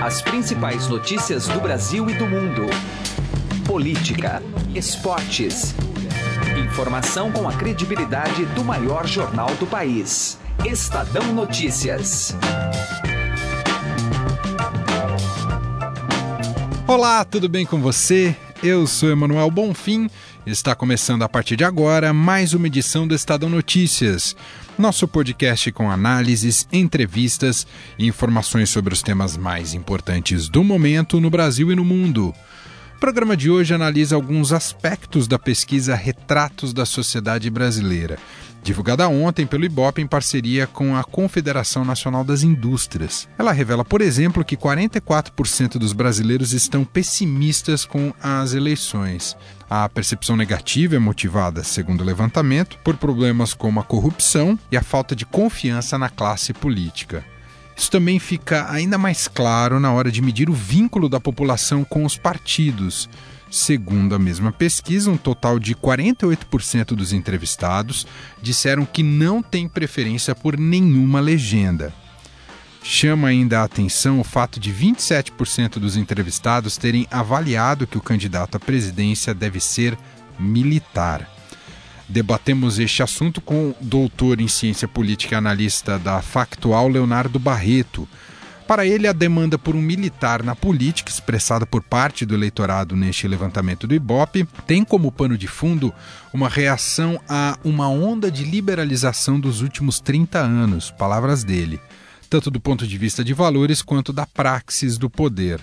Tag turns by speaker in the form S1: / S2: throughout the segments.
S1: As principais notícias do Brasil e do mundo. Política, esportes. Informação com a credibilidade do maior jornal do país. Estadão Notícias.
S2: Olá, tudo bem com você? Eu sou Emanuel Bonfim está começando a partir de agora mais uma edição do Estadão Notícias, nosso podcast com análises, entrevistas e informações sobre os temas mais importantes do momento no Brasil e no mundo. O programa de hoje analisa alguns aspectos da pesquisa Retratos da Sociedade Brasileira, divulgada ontem pelo IBOP em parceria com a Confederação Nacional das Indústrias. Ela revela, por exemplo, que 44% dos brasileiros estão pessimistas com as eleições. A percepção negativa é motivada, segundo o levantamento, por problemas como a corrupção e a falta de confiança na classe política. Isso também fica ainda mais claro na hora de medir o vínculo da população com os partidos. Segundo a mesma pesquisa, um total de 48% dos entrevistados disseram que não têm preferência por nenhuma legenda. Chama ainda a atenção o fato de 27% dos entrevistados terem avaliado que o candidato à presidência deve ser militar. Debatemos este assunto com o doutor em ciência política e analista da Factual, Leonardo Barreto. Para ele, a demanda por um militar na política, expressada por parte do eleitorado neste levantamento do Ibope, tem como pano de fundo uma reação a uma onda de liberalização dos últimos 30 anos, palavras dele, tanto do ponto de vista de valores quanto da praxis do poder.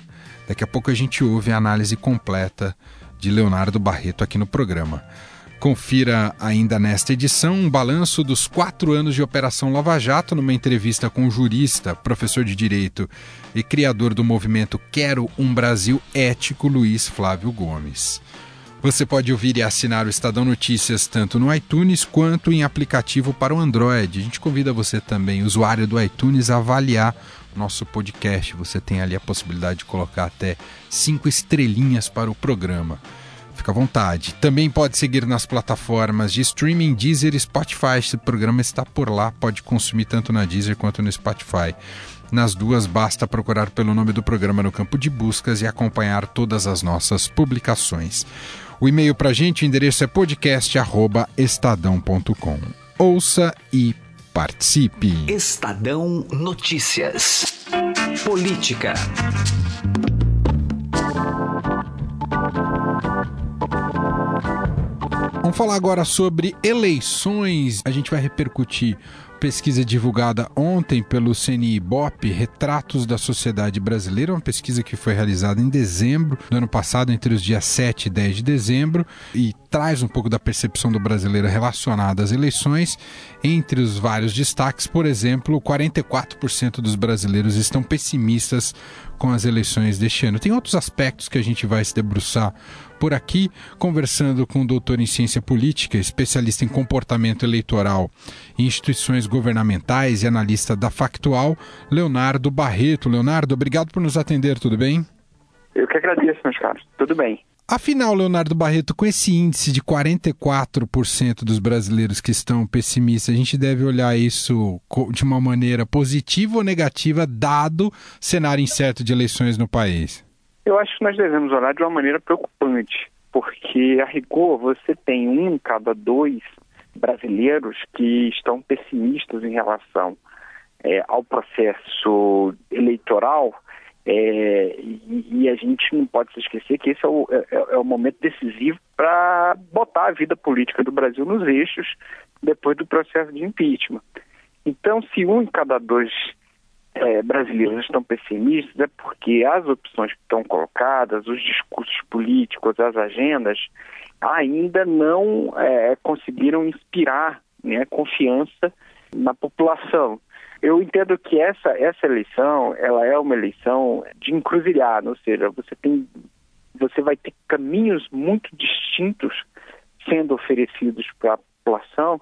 S2: Daqui a pouco a gente ouve a análise completa de Leonardo Barreto aqui no programa. Confira ainda nesta edição um balanço dos quatro anos de Operação Lava Jato numa entrevista com o jurista, professor de Direito e criador do movimento Quero um Brasil Ético, Luiz Flávio Gomes. Você pode ouvir e assinar o Estadão Notícias tanto no iTunes quanto em aplicativo para o Android. A gente convida você também, usuário do iTunes, a avaliar nosso podcast. Você tem ali a possibilidade de colocar até cinco estrelinhas para o programa. Fica à vontade. Também pode seguir nas plataformas de streaming Deezer e Spotify. Esse programa está por lá, pode consumir tanto na Deezer quanto no Spotify. Nas duas, basta procurar pelo nome do programa no campo de buscas e acompanhar todas as nossas publicações. O e-mail para gente, o endereço é podcast.estadão.com. Ouça e participe.
S1: Estadão Notícias. Política.
S2: Vamos falar agora sobre eleições. A gente vai repercutir pesquisa divulgada ontem pelo CNI Bop, Retratos da Sociedade Brasileira, uma pesquisa que foi realizada em dezembro do ano passado, entre os dias 7 e 10 de dezembro, e traz um pouco da percepção do brasileiro relacionada às eleições. Entre os vários destaques, por exemplo, 44% dos brasileiros estão pessimistas com as eleições deste ano. Tem outros aspectos que a gente vai se debruçar por aqui, conversando com o doutor em ciência política, especialista em comportamento eleitoral e instituições governamentais e analista da Factual, Leonardo Barreto. Leonardo, obrigado por nos atender, tudo bem?
S3: Eu que agradeço, meus caros. Tudo bem.
S2: Afinal, Leonardo Barreto, com esse índice de 44% dos brasileiros que estão pessimistas, a gente deve olhar isso de uma maneira positiva ou negativa, dado cenário incerto de eleições no país?
S3: Eu acho que nós devemos olhar de uma maneira preocupante, porque a rigor você tem um em cada dois brasileiros que estão pessimistas em relação é, ao processo eleitoral é, e, e, a gente não pode se esquecer que esse é o, é, é o momento decisivo para botar a vida política do Brasil nos eixos depois do processo de impeachment. Então, se um em cada dois é, brasileiros estão pessimistas, é porque as opções que estão colocadas, os discursos políticos, as agendas, ainda não é, conseguiram inspirar né, confiança na população. Eu entendo que essa, essa eleição, ela é uma eleição de encruzilhada, ou seja, você tem, você vai ter caminhos muito distintos sendo oferecidos para a população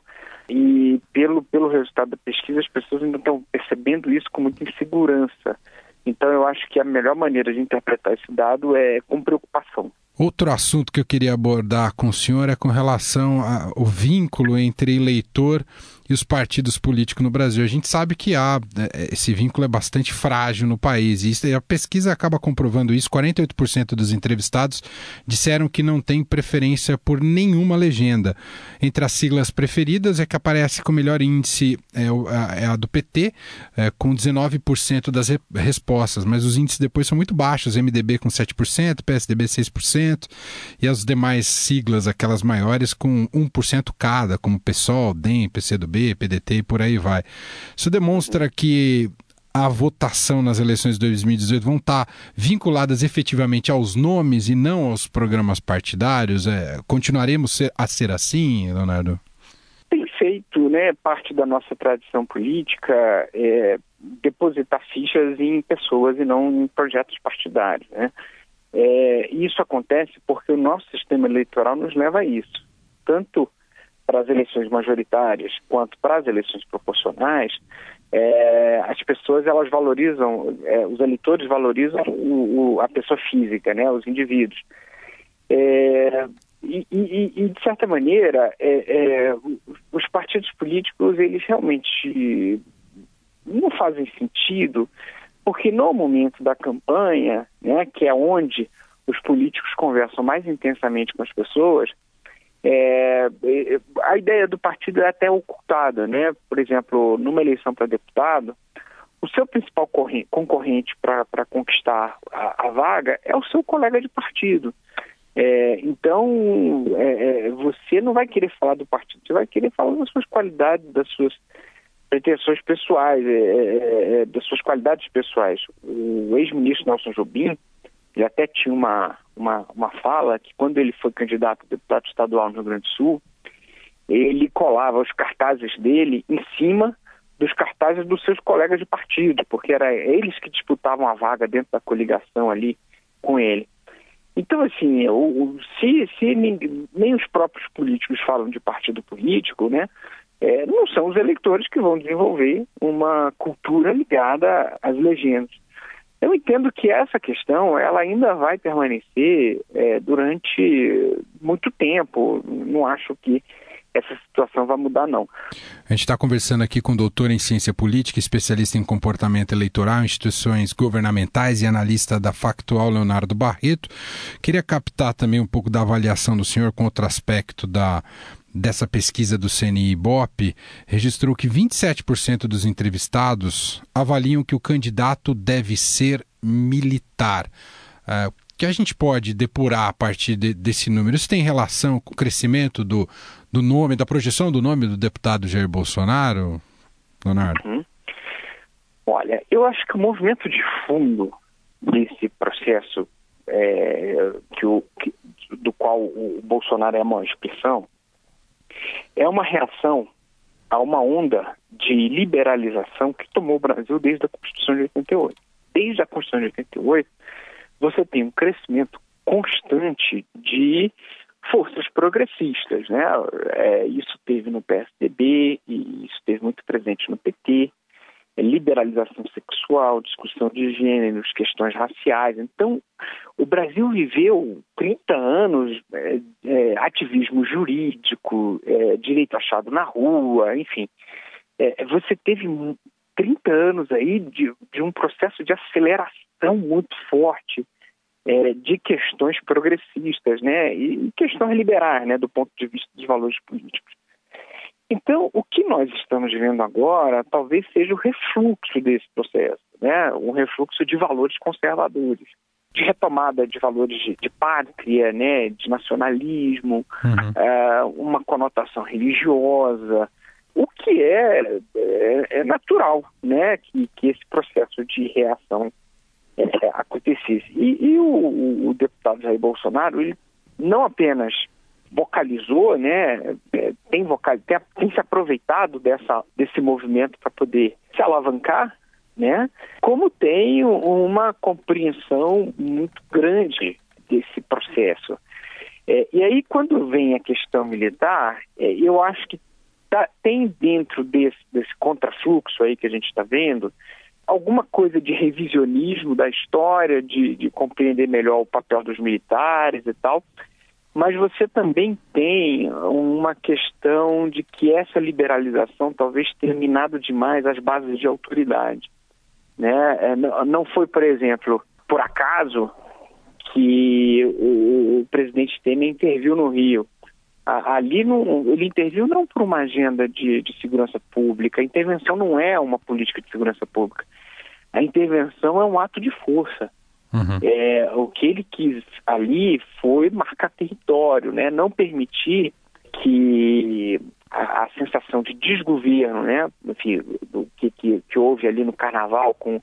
S3: e pelo, pelo resultado da pesquisa as pessoas ainda estão percebendo isso com muita insegurança. Então eu acho que a melhor maneira de interpretar esse dado é com preocupação.
S2: Outro assunto que eu queria abordar com o senhor é com relação ao vínculo entre eleitor os partidos políticos no Brasil. A gente sabe que há é, esse vínculo é bastante frágil no país e a pesquisa acaba comprovando isso. 48% dos entrevistados disseram que não tem preferência por nenhuma legenda. Entre as siglas preferidas é que aparece com melhor índice é, é a do PT, é, com 19% das re respostas, mas os índices depois são muito baixos, MDB com 7%, PSDB 6%, e as demais siglas, aquelas maiores, com 1% cada, como PSOL, DEM, PCdoB, PDT e por aí vai. Isso demonstra que a votação nas eleições de 2018 vão estar vinculadas efetivamente aos nomes e não aos programas partidários? É, continuaremos a ser assim, Leonardo?
S3: Tem feito né, parte da nossa tradição política é, depositar fichas em pessoas e não em projetos partidários. Né? É, isso acontece porque o nosso sistema eleitoral nos leva a isso. Tanto para as eleições majoritárias quanto para as eleições proporcionais, é, as pessoas elas valorizam, é, os eleitores valorizam o, o, a pessoa física, né, os indivíduos. É, e, e, e, de certa maneira, é, é, os partidos políticos eles realmente não fazem sentido, porque no momento da campanha, né, que é onde os políticos conversam mais intensamente com as pessoas, é, é, a ideia do partido é até ocultada, né? Por exemplo, numa eleição para deputado, o seu principal concorrente para conquistar a, a, vaga é o seu colega de partido. É, então, é, é, você não vai querer falar do partido, você vai querer falar das suas qualidades, das suas pretensões pessoais, é, das suas qualidades pessoais. O ex-ministro Nelson Jobim, ele até tinha uma, uma, uma fala que quando ele foi candidato a deputado estadual no Rio Grande do Sul, ele colava os cartazes dele em cima dos cartazes dos seus colegas de partido, porque era eles que disputavam a vaga dentro da coligação ali com ele. Então, assim, o, se, se nem, nem, os próprios políticos falam de partido político, né, é, não são os eleitores que vão desenvolver uma cultura ligada às legendas. Eu entendo que essa questão ela ainda vai permanecer é, durante muito tempo. Não acho que essa situação vai mudar, não.
S2: A gente está conversando aqui com o doutor em ciência política, especialista em comportamento eleitoral, instituições governamentais e analista da Factual, Leonardo Barreto. Queria captar também um pouco da avaliação do senhor com outro aspecto da, dessa pesquisa do CNI Ibope registrou que 27% dos entrevistados avaliam que o candidato deve ser militar. Uh, que a gente pode depurar a partir de, desse número? Isso tem relação com o crescimento do, do nome, da projeção do nome do deputado Jair Bolsonaro, Leonardo? Uhum.
S3: Olha, eu acho que o movimento de fundo desse processo é, que o, que, do qual o Bolsonaro é a maior expressão é uma reação a uma onda de liberalização que tomou o Brasil desde a Constituição de 88. Desde a Constituição de 88, você tem um crescimento constante de forças progressistas, né? É, isso teve no PSDB e isso teve muito presente no PT, liberalização sexual, discussão de gêneros, questões raciais. Então, o Brasil viveu 30 anos é, é, ativismo jurídico, é, direito achado na rua, enfim. É, você teve 30 anos aí de, de, um processo de aceleração muito forte é, de questões progressistas, né, e questões liberais, né, do ponto de vista dos valores políticos. Então, o que nós estamos vivendo agora talvez seja o refluxo desse processo, né? um refluxo de valores conservadores, de retomada de valores de, de pátria, né? de nacionalismo, uhum. é, uma conotação religiosa, o que é, é, é natural né? que, que esse processo de reação é, acontecesse. E, e o, o, deputado Jair Bolsonaro, ele não apenas vocalizou, né, é, tem, vocal, tem, tem se aproveitado dessa, desse movimento para poder se alavancar, né, como tem uma compreensão muito grande desse processo. É, e aí, quando vem a questão militar, é, eu acho que tá, tem dentro desse, desse contrafluxo aí que a gente está vendo, alguma coisa de revisionismo da história, de, de compreender melhor o papel dos militares e tal, mas você também tem uma questão de que essa liberalização talvez tenha minado demais as bases de autoridade. Né? É, não foi, por exemplo, por acaso que o, presidente Temer interviu no Rio. Ali não, ele interviu não por uma agenda de, de segurança pública, a intervenção não é uma política de segurança pública. A intervenção é um ato de força. Uhum. É, o que ele quis ali foi marcar território, né? não permitir que a, a sensação de desgoverno, né? Enfim, do que, que, que houve ali no carnaval com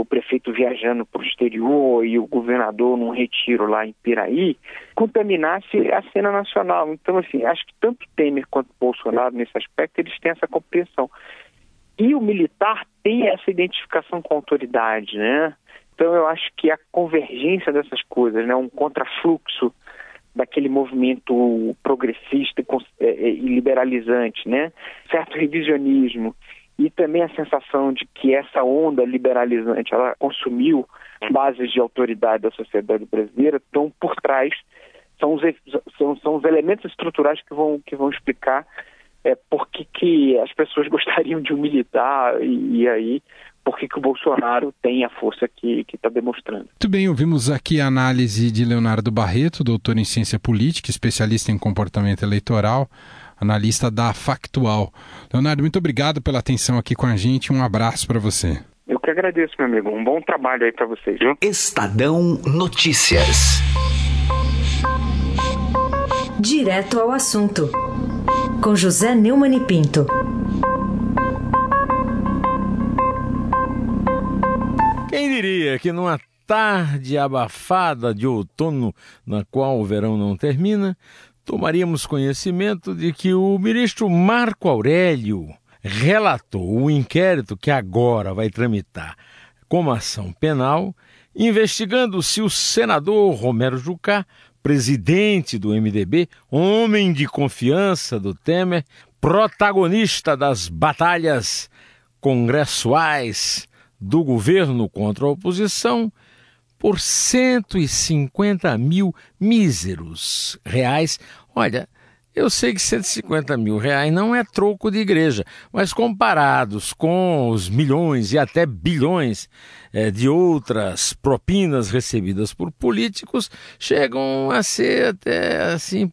S3: o prefeito viajando para o exterior e o governador num retiro lá em Piraí, contaminasse a cena nacional. Então, assim, acho que tanto Temer quanto Bolsonaro, nesse aspecto, eles têm essa compreensão. E o militar tem essa identificação com a autoridade, né? Então eu acho que a convergência dessas coisas, né, um contrafluxo daquele movimento progressista é, é, e liberalizante, né, certo revisionismo e também a sensação de que essa onda liberalizante ela consumiu bases de autoridade da sociedade brasileira estão por trás são os, são, são os elementos estruturais que vão que vão explicar é, por que, que as pessoas gostariam de um militar e, e aí por que, que o Bolsonaro tem a força que está demonstrando.
S2: Muito bem, ouvimos aqui a análise de Leonardo Barreto, doutor em ciência política, especialista em comportamento eleitoral, analista da Factual. Leonardo, muito obrigado pela atenção aqui com a gente, um abraço para você.
S3: Eu que agradeço, meu amigo. Um bom trabalho aí para vocês. Viu?
S1: Estadão Notícias.
S4: Direto ao assunto. Com José Neumann e Pinto.
S5: Quem diria que numa tarde abafada de outono, na qual o verão não termina, tomaríamos conhecimento de que o ministro Marco Aurélio relatou o inquérito que agora vai tramitar como ação penal, investigando se o senador Romero Jucá, presidente do MDB, homem de confiança do Temer, protagonista das batalhas congressuais do governo contra a oposição por 150 mil míseros reais. Olha, eu sei que 150 mil reais não é troco de igreja, mas comparados com os milhões e até bilhões é, de outras propinas recebidas por políticos, chegam a ser até assim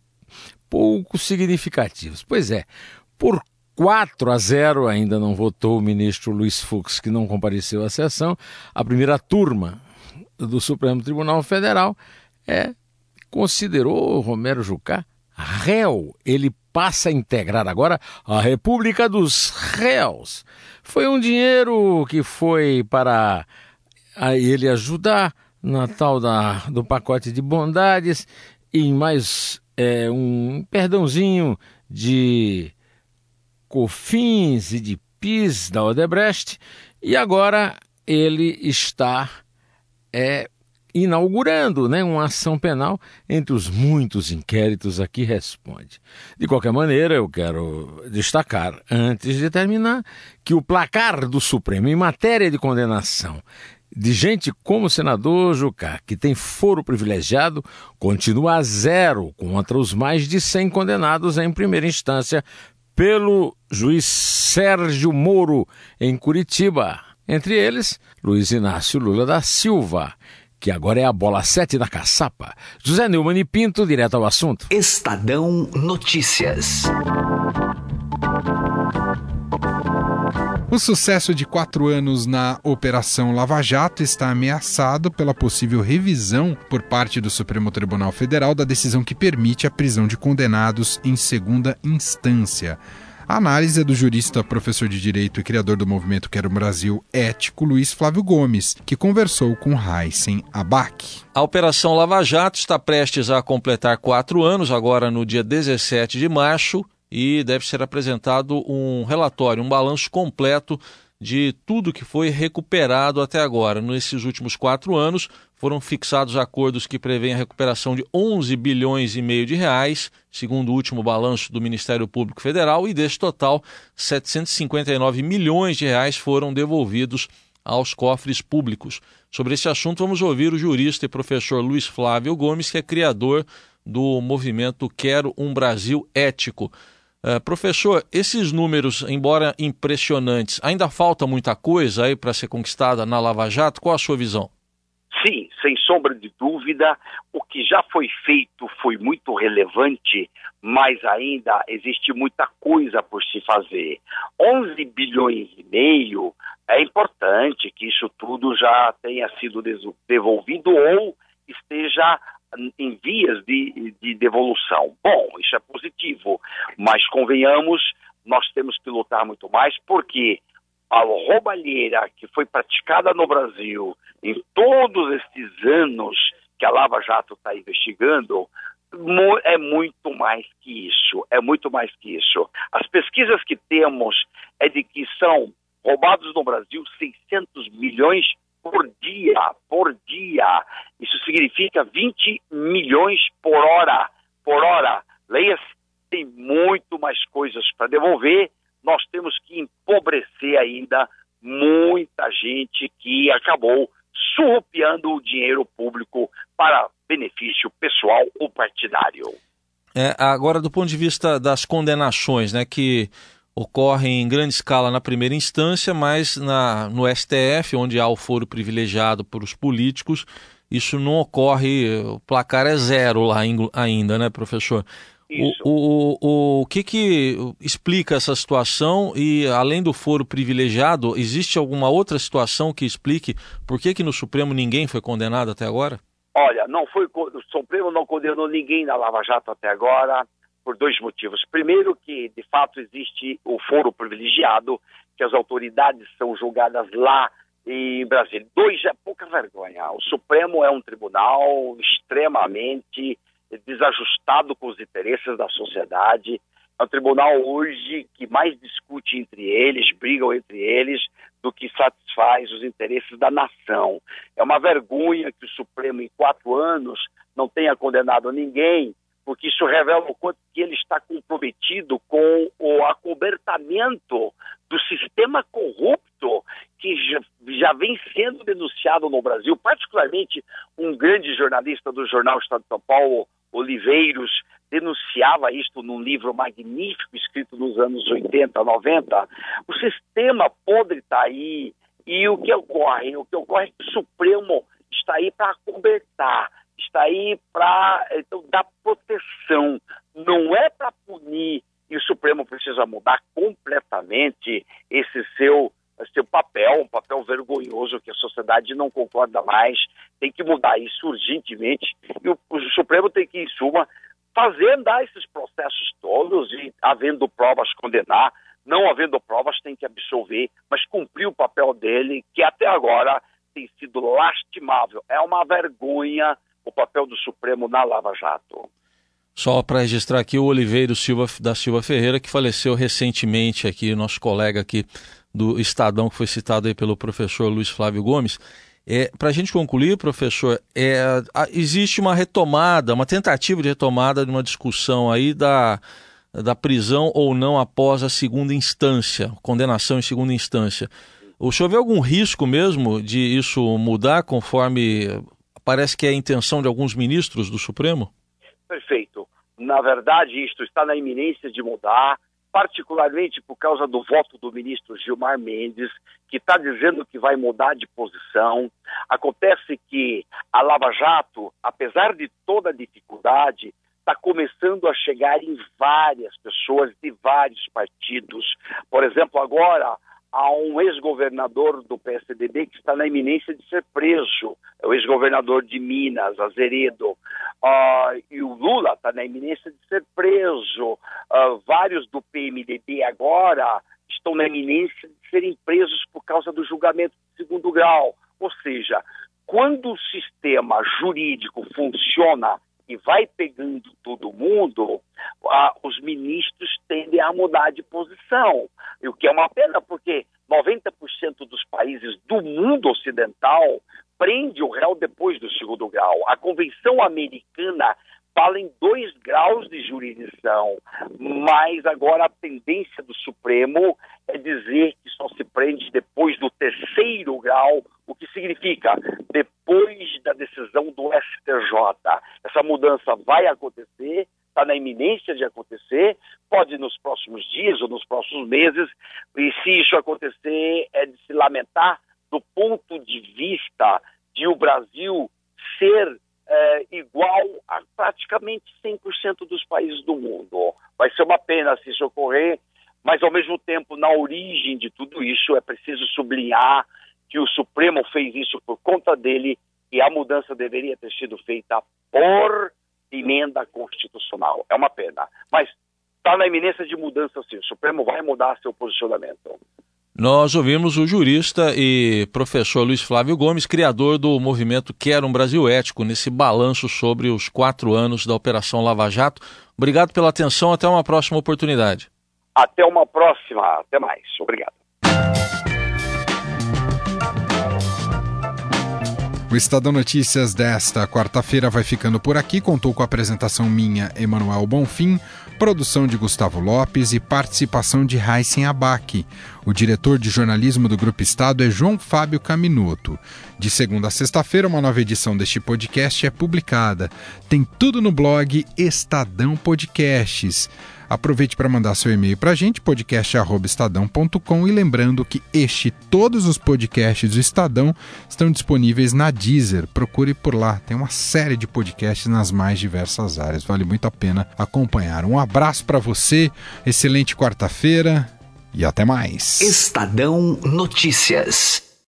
S5: pouco significativos. Pois é, por 4 a 0 ainda não votou o ministro Luiz Fux, que não compareceu à sessão. A primeira turma do Supremo Tribunal Federal é considerou Romero Jucá réu. Ele passa a integrar agora a República dos Réus. Foi um dinheiro que foi para ele ajudar na tal da, do pacote de bondades e mais é, um perdãozinho de COFINS e de PIS da Odebrecht, e agora ele está é, inaugurando né, uma ação penal entre os muitos inquéritos a que responde. De qualquer maneira, eu quero destacar, antes de terminar, que o placar do Supremo em matéria de condenação de gente como o senador Jucá, que tem foro privilegiado, continua a zero contra os mais de 100 condenados em primeira instância pelo juiz Sérgio Moro, em Curitiba. Entre eles, Luiz Inácio Lula da Silva, que agora é a bola 7 da caçapa. José Neumann e Pinto, direto ao assunto.
S1: Estadão Notícias.
S2: O sucesso de quatro anos na Operação Lava Jato está ameaçado pela possível revisão por parte do Supremo Tribunal Federal da decisão que permite a prisão de condenados em segunda instância. A análise é do jurista, professor de Direito e criador do movimento Quero Brasil Ético, Luiz Flávio Gomes, que conversou com Heisen Abac.
S6: A Operação Lava Jato está prestes a completar quatro anos, agora no dia 17 de março, e deve ser apresentado um relatório, um balanço completo de tudo que foi recuperado até agora. Nesses últimos quatro anos, foram fixados acordos que prevêem a recuperação de 11 bilhões e meio de reais, segundo o último balanço do Ministério Público Federal, e desse total, 759 milhões de reais foram devolvidos aos cofres públicos. Sobre esse assunto, vamos ouvir o jurista e professor Luiz Flávio Gomes, que é criador do movimento Quero um Brasil Ético. Uh, professor, esses números, embora impressionantes, ainda falta muita coisa aí para ser conquistada na Lava Jato? Qual a sua visão?
S7: Sim, sem sombra de dúvida, o que já foi feito foi muito relevante, mas ainda existe muita coisa por se fazer. 11 bilhões e meio é importante que isso tudo já tenha sido devolvido ou esteja em vias de, de devolução. Bom, isso é positivo, mas convenhamos, nós temos que lutar muito mais, porque a roubalheira que foi praticada no Brasil em todos estes anos que a Lava Jato está investigando é muito mais que isso, é muito mais que isso. As pesquisas que temos é de que são roubados no Brasil 600 milhões por dia, por dia. Isso significa 20 milhões por hora, por hora. Leia-se, tem muito mais coisas para devolver nós temos que empobrecer ainda muita gente que acabou surrupiando o dinheiro público para benefício pessoal ou partidário.
S6: É, agora, do ponto de vista das condenações, né, que ocorrem em grande escala na primeira instância, mas na, no STF, onde há o foro privilegiado por os políticos, isso não ocorre, o placar é zero lá ainda, né, professor? O, o, o, o que, que explica essa situação e, além do foro privilegiado, existe alguma outra situação que explique por que, que no Supremo ninguém foi condenado até agora?
S7: Olha, não foi, o Supremo não condenou ninguém na Lava Jato até agora por dois motivos. Primeiro, que de fato existe o foro privilegiado, que as autoridades são julgadas lá em Brasília. Dois é pouca vergonha. O Supremo é um tribunal extremamente desajustado com os interesses da sociedade. É um tribunal hoje que mais discute entre eles, brigam entre eles, do que satisfaz os interesses da nação. É uma vergonha que o Supremo, em quatro anos, não tenha condenado ninguém, porque isso revela o quanto que ele está comprometido com o acobertamento do sistema corrupto que já, vem sendo denunciado no Brasil, particularmente um grande jornalista do jornal Estado de São Paulo, Oliveiros denunciava isto num livro magnífico escrito nos anos 80, 90. O sistema podre está aí e o que ocorre? O que ocorre é que o Supremo está aí para cobertar, está aí para então, dar proteção, não é para punir. E o Supremo precisa mudar completamente esse seu seu papel, um papel vergonhoso que a sociedade não concorda mais, tem que mudar isso urgentemente e o, o Supremo tem que, em suma, fazer esses processos todos e, havendo provas, condenar, não havendo provas, tem que absolver, mas cumprir o papel dele, que até agora tem sido lastimável. É uma vergonha o papel do Supremo na Lava Jato.
S6: Só para registrar aqui o Oliveiro Silva da Silva Ferreira, que faleceu recentemente aqui, nosso colega aqui do Estadão, que foi citado aí pelo professor Luiz Flávio Gomes. É, para a gente concluir, professor, é, existe uma retomada, uma tentativa de retomada de uma discussão aí da, da prisão ou não após a segunda instância, condenação em segunda instância. O senhor vê algum risco mesmo de isso mudar conforme parece que é a intenção de alguns ministros do Supremo?
S7: Perfeito. Na verdade, isto está na iminência de mudar particularmente por causa do voto do ministro Gilmar Mendes, que está dizendo que vai mudar de posição. Acontece que a Lava Jato, apesar de toda a dificuldade, está começando a chegar em várias pessoas de vários partidos. Por exemplo, agora há um ex-governador do PSDB que está na iminência de ser preso, é o ex-governador de Minas, Azeredo, uh, e o Lula está na iminência de ser preso, uh, vários do PMDB agora estão na iminência de serem presos por causa do julgamento de segundo grau. Ou seja, quando o sistema jurídico funciona e vai pegando todo mundo, os ministros tendem a mudar de posição. E o que é uma pena, porque 90% dos países do mundo ocidental prende o réu depois do segundo grau. A Convenção Americana fala em dois graus de jurisdição, mas agora a tendência do Supremo é dizer que só se prende depois do terceiro grau, o que significa depois da decisão do STJ. Essa mudança vai acontecer, está na iminência de acontecer, pode nos próximos dias ou nos próximos meses, e se isso acontecer, é de se lamentar do ponto de vista de o Brasil ser é, igual a praticamente 100% dos países do mundo. Vai ser uma pena se isso ocorrer, mas ao mesmo tempo, na origem de tudo isso, é preciso sublinhar que o Supremo fez isso por conta dele e a mudança deveria ter sido feita por emenda constitucional. É uma pena. Mas está na iminência de mudança, sim. O Supremo vai mudar seu posicionamento.
S6: Nós ouvimos o jurista e professor Luiz Flávio Gomes, criador do movimento Quero um Brasil Ético, nesse balanço sobre os quatro anos da Operação Lava Jato. Obrigado pela atenção, até uma próxima oportunidade.
S7: Até uma próxima, até mais. Obrigado.
S2: O Estadão Notícias desta quarta-feira vai ficando por aqui. Contou com a apresentação minha, Emanuel Bonfim, produção de Gustavo Lopes e participação de Heisen Abac. O diretor de jornalismo do Grupo Estado é João Fábio Caminuto. De segunda a sexta-feira, uma nova edição deste podcast é publicada. Tem tudo no blog Estadão Podcasts. Aproveite para mandar seu e-mail para a gente, podcast.estadão.com e lembrando que este e todos os podcasts do Estadão estão disponíveis na Deezer. Procure por lá, tem uma série de podcasts nas mais diversas áreas. Vale muito a pena acompanhar. Um abraço para você, excelente quarta-feira e até mais.
S1: Estadão Notícias.